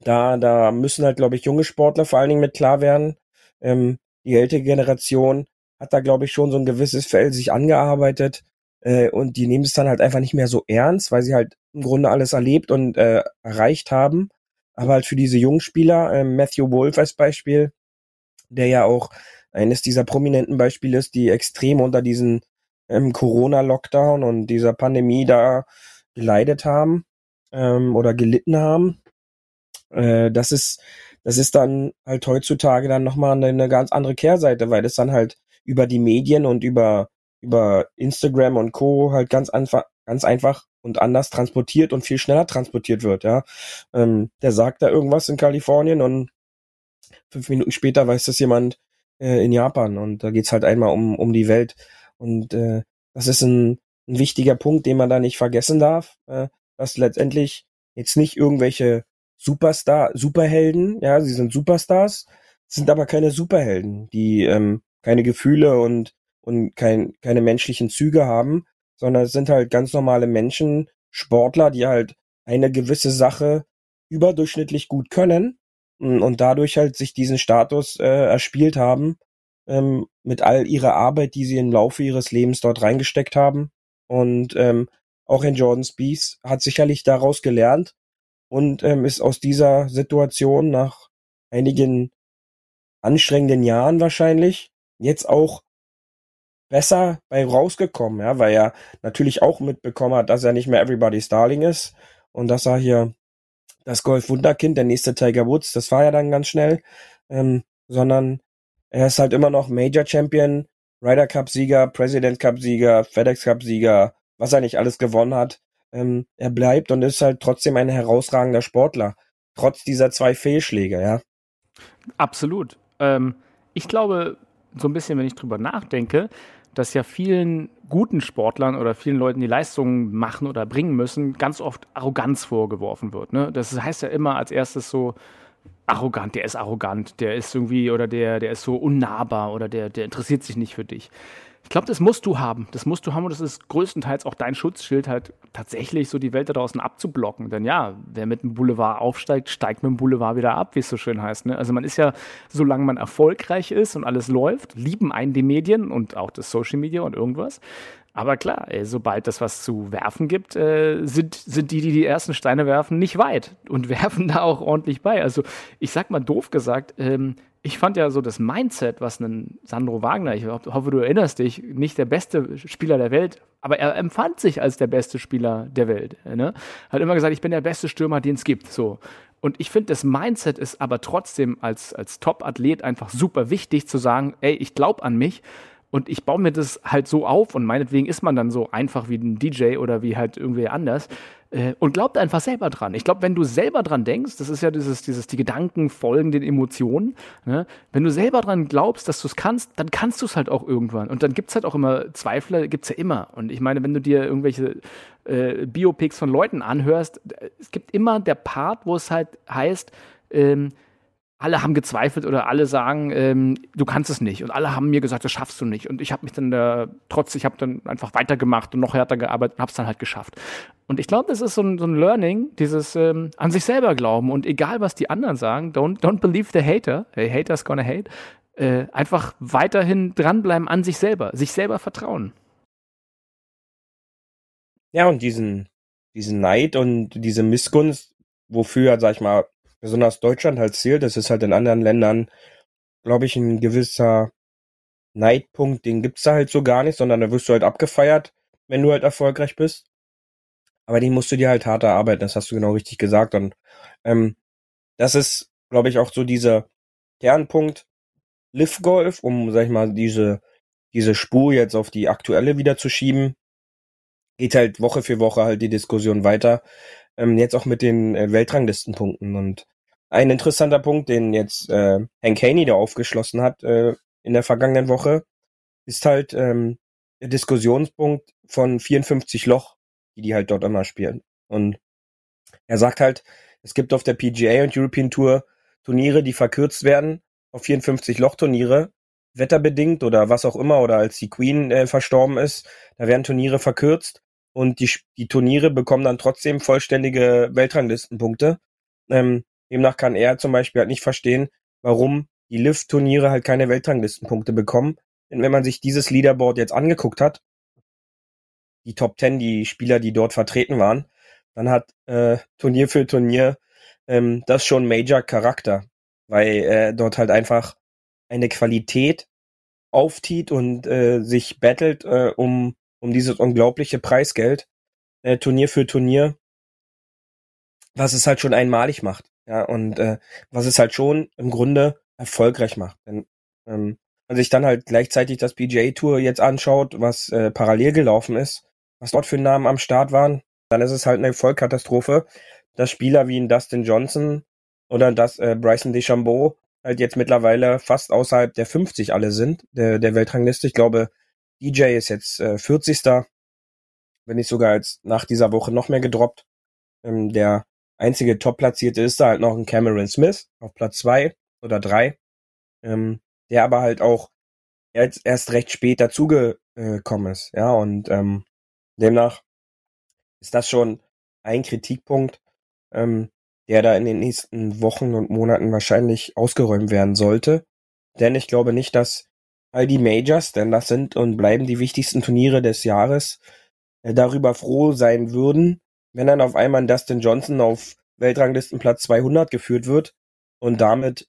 da, da müssen halt, glaube ich, junge Sportler vor allen Dingen mit klar werden. Ähm, die ältere Generation hat da, glaube ich, schon so ein gewisses Feld sich angearbeitet äh, und die nehmen es dann halt einfach nicht mehr so ernst, weil sie halt im Grunde alles erlebt und äh, erreicht haben. Aber halt für diese jungen Spieler, äh, Matthew Wolf als Beispiel, der ja auch eines dieser prominenten Beispiele ist, die extrem unter diesen ähm, Corona-Lockdown und dieser Pandemie da geleidet haben ähm, oder gelitten haben. Äh, das ist, das ist dann halt heutzutage dann nochmal eine, eine ganz andere Kehrseite, weil das dann halt über die Medien und über, über Instagram und Co. halt ganz einfach, ganz einfach und anders transportiert und viel schneller transportiert wird, ja. Ähm, der sagt da irgendwas in Kalifornien und fünf Minuten später weiß das jemand äh, in Japan und da geht's halt einmal um, um die Welt. Und äh, das ist ein, ein wichtiger Punkt, den man da nicht vergessen darf, äh, dass letztendlich jetzt nicht irgendwelche Superstar, Superhelden, ja, sie sind Superstars, sind aber keine Superhelden, die ähm, keine Gefühle und, und kein, keine menschlichen Züge haben, sondern es sind halt ganz normale Menschen, Sportler, die halt eine gewisse Sache überdurchschnittlich gut können mm, und dadurch halt sich diesen Status äh, erspielt haben ähm, mit all ihrer Arbeit, die sie im Laufe ihres Lebens dort reingesteckt haben. Und ähm, auch in Jordan Spieth hat sicherlich daraus gelernt und ähm, ist aus dieser Situation nach einigen anstrengenden Jahren wahrscheinlich jetzt auch besser bei rausgekommen, ja, weil er natürlich auch mitbekommen hat, dass er nicht mehr Everybody's Darling ist und dass er hier das Golf-Wunderkind, der nächste Tiger Woods, das war ja dann ganz schnell, ähm, sondern er ist halt immer noch Major Champion, Ryder Cup Sieger, President Cup Sieger, FedEx Cup Sieger, was er nicht alles gewonnen hat. Ähm, er bleibt und ist halt trotzdem ein herausragender Sportler, trotz dieser zwei Fehlschläge, ja. Absolut. Ähm, ich glaube, so ein bisschen, wenn ich drüber nachdenke, dass ja vielen guten Sportlern oder vielen Leuten, die Leistungen machen oder bringen müssen, ganz oft Arroganz vorgeworfen wird. Ne? Das heißt ja immer als erstes so, arrogant, der ist arrogant, der ist irgendwie oder der, der ist so unnahbar oder der, der interessiert sich nicht für dich. Ich glaube, das musst du haben. Das musst du haben und das ist größtenteils auch dein Schutzschild, halt tatsächlich so die Welt da draußen abzublocken. Denn ja, wer mit dem Boulevard aufsteigt, steigt mit dem Boulevard wieder ab, wie es so schön heißt. Ne? Also man ist ja, solange man erfolgreich ist und alles läuft, lieben einen die Medien und auch das Social Media und irgendwas. Aber klar, ey, sobald es was zu werfen gibt, äh, sind, sind die, die die ersten Steine werfen, nicht weit und werfen da auch ordentlich bei. Also ich sag mal doof gesagt, ähm, ich fand ja so das Mindset, was ein Sandro Wagner, ich hoffe, du erinnerst dich, nicht der beste Spieler der Welt, aber er empfand sich als der beste Spieler der Welt. Ne? Hat immer gesagt, ich bin der beste Stürmer, den es gibt. So. Und ich finde, das Mindset ist aber trotzdem als, als Top-Athlet einfach super wichtig zu sagen, ey, ich glaube an mich und ich baue mir das halt so auf und meinetwegen ist man dann so einfach wie ein DJ oder wie halt irgendwie anders äh, und glaubt einfach selber dran. Ich glaube, wenn du selber dran denkst, das ist ja dieses, dieses, die Gedanken folgen den Emotionen, ne? wenn du selber dran glaubst, dass du es kannst, dann kannst du es halt auch irgendwann. Und dann gibt es halt auch immer Zweifler, gibt es ja immer. Und ich meine, wenn du dir irgendwelche äh, Biopics von Leuten anhörst, es gibt immer der Part, wo es halt heißt, ähm, alle haben gezweifelt oder alle sagen, ähm, du kannst es nicht. Und alle haben mir gesagt, das schaffst du nicht. Und ich habe mich dann da, trotz, ich habe dann einfach weitergemacht und noch härter gearbeitet und habe es dann halt geschafft. Und ich glaube, das ist so ein, so ein Learning, dieses ähm, an sich selber glauben. Und egal, was die anderen sagen, don't, don't believe the hater. Hey, haters gonna hate. Äh, einfach weiterhin dranbleiben an sich selber, sich selber vertrauen. Ja, und diesen, diesen Neid und diese Missgunst, wofür, sag ich mal, besonders Deutschland halt zählt. Das ist halt in anderen Ländern, glaube ich, ein gewisser Neidpunkt, den gibt's da halt so gar nicht, sondern da wirst du halt abgefeiert, wenn du halt erfolgreich bist. Aber den musst du dir halt hart erarbeiten, das hast du genau richtig gesagt. Und ähm, das ist, glaube ich, auch so dieser Kernpunkt Live Golf, um, sag ich mal, diese, diese Spur jetzt auf die aktuelle wieder zu schieben. Geht halt Woche für Woche halt die Diskussion weiter. Ähm, jetzt auch mit den äh, Weltranglistenpunkten. Und ein interessanter Punkt, den jetzt äh, Hank Haney da aufgeschlossen hat äh, in der vergangenen Woche, ist halt ähm, der Diskussionspunkt von 54 Loch, die die halt dort immer spielen. Und er sagt halt, es gibt auf der PGA und European Tour Turniere, die verkürzt werden auf 54 Loch Turniere, wetterbedingt oder was auch immer, oder als die Queen äh, verstorben ist, da werden Turniere verkürzt und die, die Turniere bekommen dann trotzdem vollständige Weltranglistenpunkte. Ähm, demnach kann er zum Beispiel halt nicht verstehen, warum die Lift-Turniere halt keine Weltranglistenpunkte bekommen. Denn wenn man sich dieses Leaderboard jetzt angeguckt hat, die Top Ten, die Spieler, die dort vertreten waren, dann hat äh, Turnier für Turnier ähm, das schon Major-Charakter, weil äh, dort halt einfach eine Qualität auftiet und äh, sich battelt äh, um um dieses unglaubliche Preisgeld, äh, Turnier für Turnier, was es halt schon einmalig macht. Ja, und äh, was es halt schon im Grunde erfolgreich macht. Wenn ähm, man sich dann halt gleichzeitig das PGA Tour jetzt anschaut, was äh, parallel gelaufen ist, was dort für Namen am Start waren, dann ist es halt eine Vollkatastrophe, dass Spieler wie ein Dustin Johnson oder das äh, Bryson DeChambeau halt jetzt mittlerweile fast außerhalb der 50 alle sind, der, der Weltrangliste. Ich glaube, DJ ist jetzt äh, 40. Wenn nicht sogar jetzt nach dieser Woche noch mehr gedroppt. Ähm, der einzige Top-Platzierte ist da halt noch ein Cameron Smith auf Platz zwei oder drei. Ähm, der aber halt auch erst, erst recht spät dazugekommen ist. Ja, und ähm, demnach ist das schon ein Kritikpunkt, ähm, der da in den nächsten Wochen und Monaten wahrscheinlich ausgeräumt werden sollte. Denn ich glaube nicht, dass all die Majors, denn das sind und bleiben die wichtigsten Turniere des Jahres, äh, darüber froh sein würden, wenn dann auf einmal Dustin Johnson auf Weltranglistenplatz 200 geführt wird und damit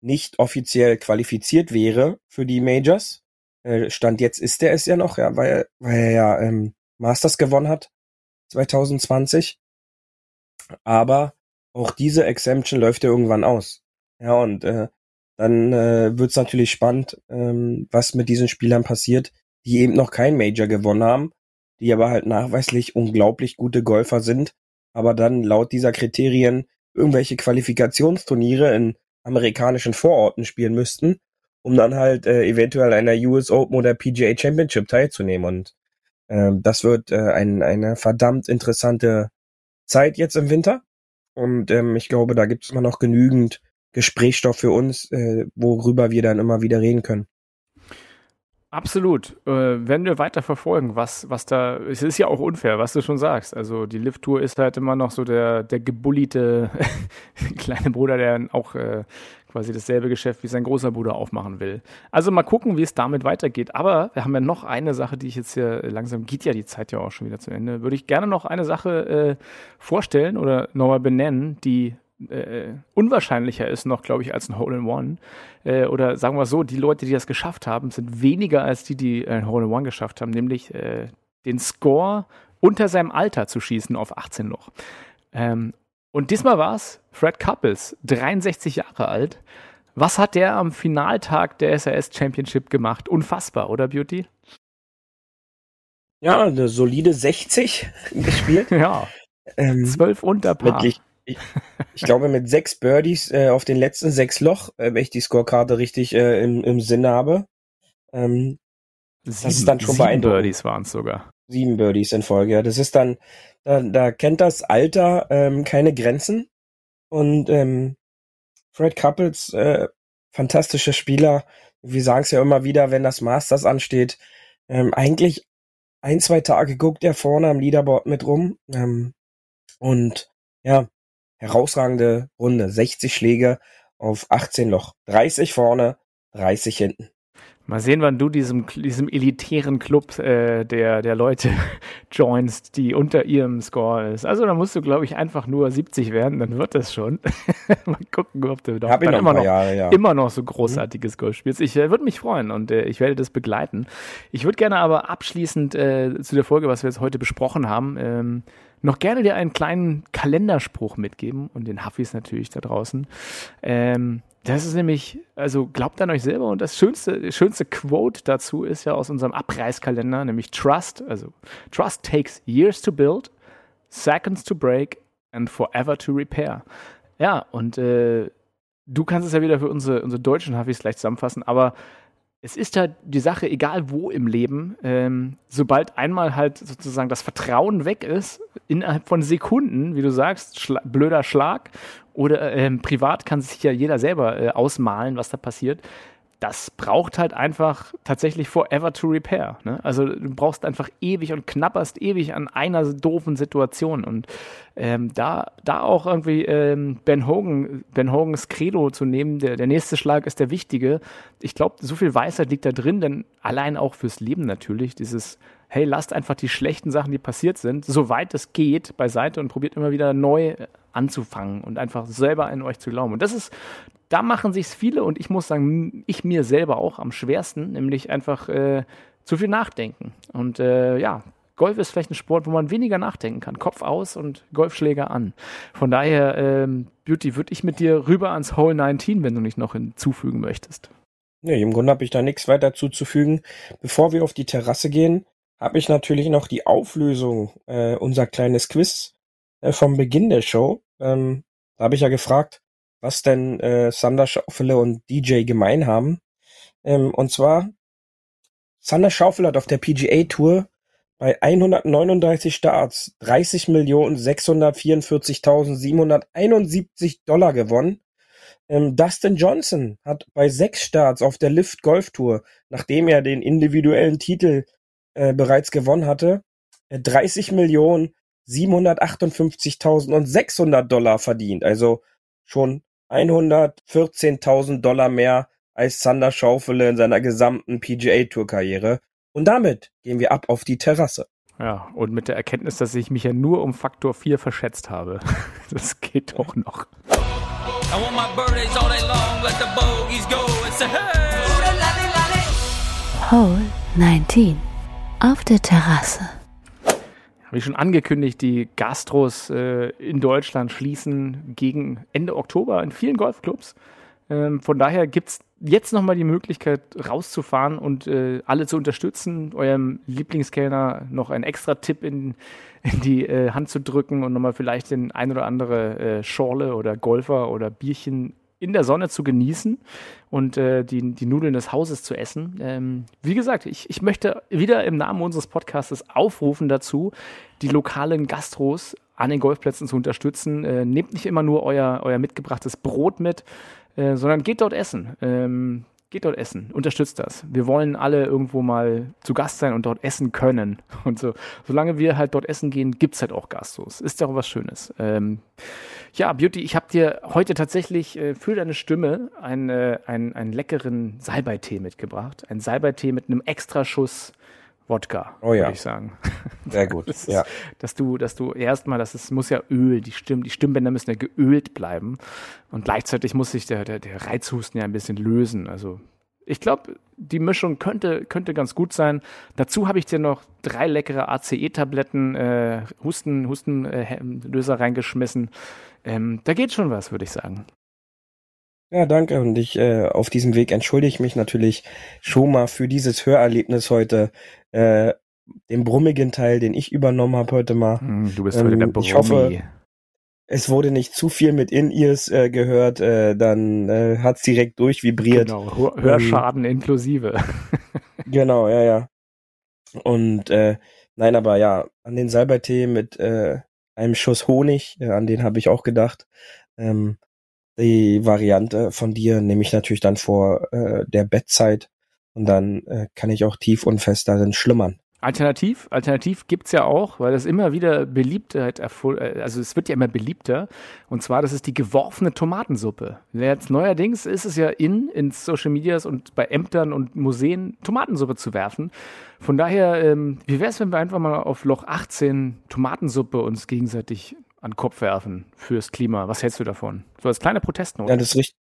nicht offiziell qualifiziert wäre für die Majors. Äh, Stand jetzt ist er es ja noch, ja, weil, weil er ja ähm, Masters gewonnen hat 2020. Aber auch diese Exemption läuft ja irgendwann aus. Ja, und äh, dann äh, wird es natürlich spannend, ähm, was mit diesen Spielern passiert, die eben noch kein Major gewonnen haben, die aber halt nachweislich unglaublich gute Golfer sind, aber dann laut dieser Kriterien irgendwelche Qualifikationsturniere in amerikanischen Vororten spielen müssten, um dann halt äh, eventuell einer US Open oder PGA Championship teilzunehmen. Und äh, das wird äh, ein, eine verdammt interessante Zeit jetzt im Winter. Und ähm, ich glaube, da gibt es immer noch genügend Gesprächsstoff für uns, äh, worüber wir dann immer wieder reden können. Absolut. Äh, werden wir weiter verfolgen, was, was da, es ist ja auch unfair, was du schon sagst. Also die Lift-Tour ist halt immer noch so der, der gebulliete kleine Bruder, der auch äh, quasi dasselbe Geschäft wie sein großer Bruder aufmachen will. Also mal gucken, wie es damit weitergeht. Aber wir haben ja noch eine Sache, die ich jetzt hier langsam, geht ja die Zeit ja auch schon wieder zu Ende, würde ich gerne noch eine Sache äh, vorstellen oder nochmal benennen, die äh, unwahrscheinlicher ist noch, glaube ich, als ein Hole-in-One. Äh, oder sagen wir so, die Leute, die das geschafft haben, sind weniger als die, die ein Hole-in-One geschafft haben, nämlich äh, den Score unter seinem Alter zu schießen auf 18 Loch. Ähm, und diesmal war es Fred Couples, 63 Jahre alt. Was hat der am Finaltag der SAS Championship gemacht? Unfassbar, oder Beauty? Ja, eine solide 60 gespielt. ja. Ähm, 12 unter Paar. Mit, ich, ich glaube, mit sechs Birdies äh, auf den letzten sechs Loch, äh, wenn ich die Scorekarte richtig äh, im, im Sinn habe. Ähm, sieben, das ist dann schon sieben Birdies waren es sogar. Sieben Birdies in Folge, ja. Das ist dann, da, da kennt das Alter ähm, keine Grenzen. Und ähm, Fred Couples, äh, fantastischer Spieler. Wir sagen es ja immer wieder, wenn das Masters ansteht. Ähm, eigentlich ein, zwei Tage guckt er vorne am Leaderboard mit rum. Ähm, und ja, herausragende Runde. 60 Schläge auf 18 Loch. 30 vorne, 30 hinten. Mal sehen, wann du diesem, diesem elitären Club äh, der, der Leute joinst, die unter ihrem Score ist. Also da musst du, glaube ich, einfach nur 70 werden, dann wird das schon. Mal gucken, ob du doch dann immer, noch, Jahre, ja. immer noch so großartiges Golf spielst. Ich äh, würde mich freuen und äh, ich werde das begleiten. Ich würde gerne aber abschließend äh, zu der Folge, was wir jetzt heute besprochen haben, ähm, noch gerne dir einen kleinen Kalenderspruch mitgeben und den Huffis natürlich da draußen. Ähm, das ist nämlich, also glaubt an euch selber und das schönste, schönste Quote dazu ist ja aus unserem Abreißkalender, nämlich Trust. Also Trust takes years to build, seconds to break and forever to repair. Ja, und äh, du kannst es ja wieder für unsere, unsere deutschen Huffis gleich zusammenfassen, aber es ist halt die Sache, egal wo im Leben, ähm, sobald einmal halt sozusagen das Vertrauen weg ist, innerhalb von Sekunden, wie du sagst, schla blöder Schlag, oder ähm, privat kann sich ja jeder selber äh, ausmalen, was da passiert, das braucht halt einfach tatsächlich forever to repair. Ne? Also du brauchst einfach ewig und knapperst ewig an einer doofen Situation. Und ähm, da, da auch irgendwie ähm, Ben Hogan, Ben Hogans Credo zu nehmen, der, der nächste Schlag ist der wichtige. Ich glaube, so viel Weisheit liegt da drin, denn allein auch fürs Leben natürlich, dieses hey, lasst einfach die schlechten Sachen, die passiert sind, soweit es geht, beiseite und probiert immer wieder neu anzufangen und einfach selber in euch zu glauben. Und das ist da machen sich viele und ich muss sagen, ich mir selber auch am schwersten, nämlich einfach äh, zu viel nachdenken. Und äh, ja, Golf ist vielleicht ein Sport, wo man weniger nachdenken kann. Kopf aus und Golfschläger an. Von daher, ähm, Beauty, würde ich mit dir rüber ans Hole 19, wenn du nicht noch hinzufügen möchtest. Nee, im Grunde habe ich da nichts weiter zuzufügen. Bevor wir auf die Terrasse gehen, habe ich natürlich noch die Auflösung, äh, unser kleines Quiz äh, vom Beginn der Show. Ähm, da habe ich ja gefragt, was denn äh, Sander Schaufele und DJ gemein haben. Ähm, und zwar, Sander Schaufele hat auf der PGA Tour bei 139 Starts 30.644.771 Dollar gewonnen. Ähm, Dustin Johnson hat bei sechs Starts auf der Lift Golf Tour, nachdem er den individuellen Titel äh, bereits gewonnen hatte, 30 äh, Millionen 758.600 Dollar verdient. Also schon 114.000 Dollar mehr als Sander Schaufele in seiner gesamten PGA-Tour-Karriere. Und damit gehen wir ab auf die Terrasse. Ja, und mit der Erkenntnis, dass ich mich ja nur um Faktor 4 verschätzt habe. Das geht doch noch. Hole 19 auf der Terrasse wie schon angekündigt, die Gastros äh, in Deutschland schließen gegen Ende Oktober in vielen Golfclubs. Ähm, von daher gibt es jetzt nochmal die Möglichkeit, rauszufahren und äh, alle zu unterstützen, eurem Lieblingskellner noch einen extra Tipp in, in die äh, Hand zu drücken und nochmal vielleicht den ein oder andere äh, Schorle oder Golfer oder Bierchen in der Sonne zu genießen und äh, die, die Nudeln des Hauses zu essen. Ähm, wie gesagt, ich, ich möchte wieder im Namen unseres Podcasts aufrufen dazu, die lokalen Gastros an den Golfplätzen zu unterstützen. Äh, nehmt nicht immer nur euer, euer mitgebrachtes Brot mit, äh, sondern geht dort essen. Ähm, geht dort essen, unterstützt das. Wir wollen alle irgendwo mal zu Gast sein und dort essen können. Und so, solange wir halt dort essen gehen, gibt es halt auch Gastros. Ist ja auch was Schönes. Ähm, ja, Beauty, ich habe dir heute tatsächlich äh, für deine Stimme einen, äh, einen, einen leckeren Salbeitee mitgebracht. Ein Salbeitee mit einem Extraschuss Wodka, oh ja. würde ich sagen. Sehr gut. ist, ja. Dass du, dass du erstmal, das ist, muss ja Öl, die Stimmen, die Stimmbänder müssen ja geölt bleiben. Und gleichzeitig muss sich der, der, der Reizhusten ja ein bisschen lösen. Also ich glaube, die Mischung könnte, könnte ganz gut sein. Dazu habe ich dir noch drei leckere ACE-Tabletten, äh, Husten, Hustenlöser äh, reingeschmissen. Ähm, da geht schon was, würde ich sagen. Ja, danke. Und ich äh, auf diesem Weg entschuldige ich mich natürlich schon mal für dieses Hörerlebnis heute. Äh, den brummigen Teil, den ich übernommen habe heute mal. Hm, du bist ähm, heute der Brummi. Ich hoffe, es wurde nicht zu viel mit In-Ears äh, gehört, äh, dann äh, hat's direkt durchvibriert. Genau, Hörschaden ähm, inklusive. genau, ja, ja. Und äh, nein, aber ja, an den Salbeitee mit äh, einem Schuss Honig, äh, an den habe ich auch gedacht. Ähm, die Variante von dir nehme ich natürlich dann vor äh, der Bettzeit und dann äh, kann ich auch tief und fest darin schlummern. Alternativ, alternativ gibt's ja auch, weil das immer wieder Beliebtheit erfol äh, also es wird ja immer beliebter. Und zwar, das ist die geworfene Tomatensuppe. Jetzt neuerdings ist es ja in, in Social Medias und bei Ämtern und Museen Tomatensuppe zu werfen. Von daher, ähm, wie wäre es, wenn wir einfach mal auf Loch 18 Tomatensuppe uns gegenseitig an den Kopf werfen fürs Klima? Was hältst du davon? So als kleine Protestnote. Ja, das ist richtig.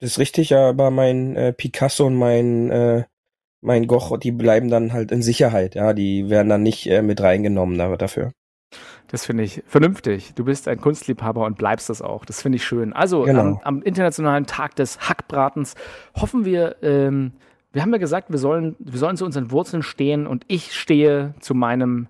Das ist richtig, aber mein äh, Picasso und mein äh, mein Goch, die bleiben dann halt in Sicherheit, ja, die werden dann nicht äh, mit reingenommen dafür. Das finde ich vernünftig. Du bist ein Kunstliebhaber und bleibst das auch. Das finde ich schön. Also genau. am, am, Internationalen Tag des Hackbratens hoffen wir, ähm, wir haben ja gesagt, wir sollen, wir sollen zu unseren Wurzeln stehen und ich stehe zu meinem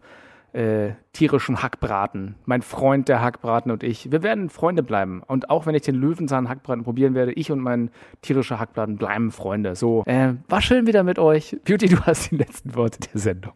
äh, tierischen Hackbraten. Mein Freund der Hackbraten und ich. Wir werden Freunde bleiben. Und auch wenn ich den Löwenzahn Hackbraten probieren werde, ich und mein tierischer Hackbraten bleiben Freunde. So, äh, war schön wieder mit euch. Beauty, du hast die letzten Worte der Sendung.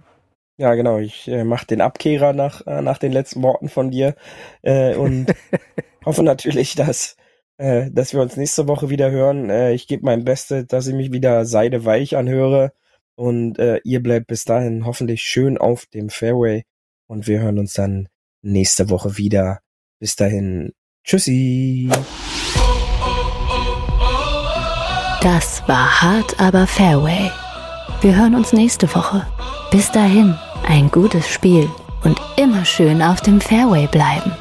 Ja, genau. Ich äh, mache den Abkehrer nach, äh, nach den letzten Worten von dir äh, und hoffe natürlich, dass, äh, dass wir uns nächste Woche wieder hören. Äh, ich gebe mein Bestes, dass ich mich wieder seideweich anhöre und äh, ihr bleibt bis dahin hoffentlich schön auf dem Fairway und wir hören uns dann nächste Woche wieder. Bis dahin. Tschüssi. Das war hart, aber Fairway. Wir hören uns nächste Woche. Bis dahin, ein gutes Spiel und immer schön auf dem Fairway bleiben.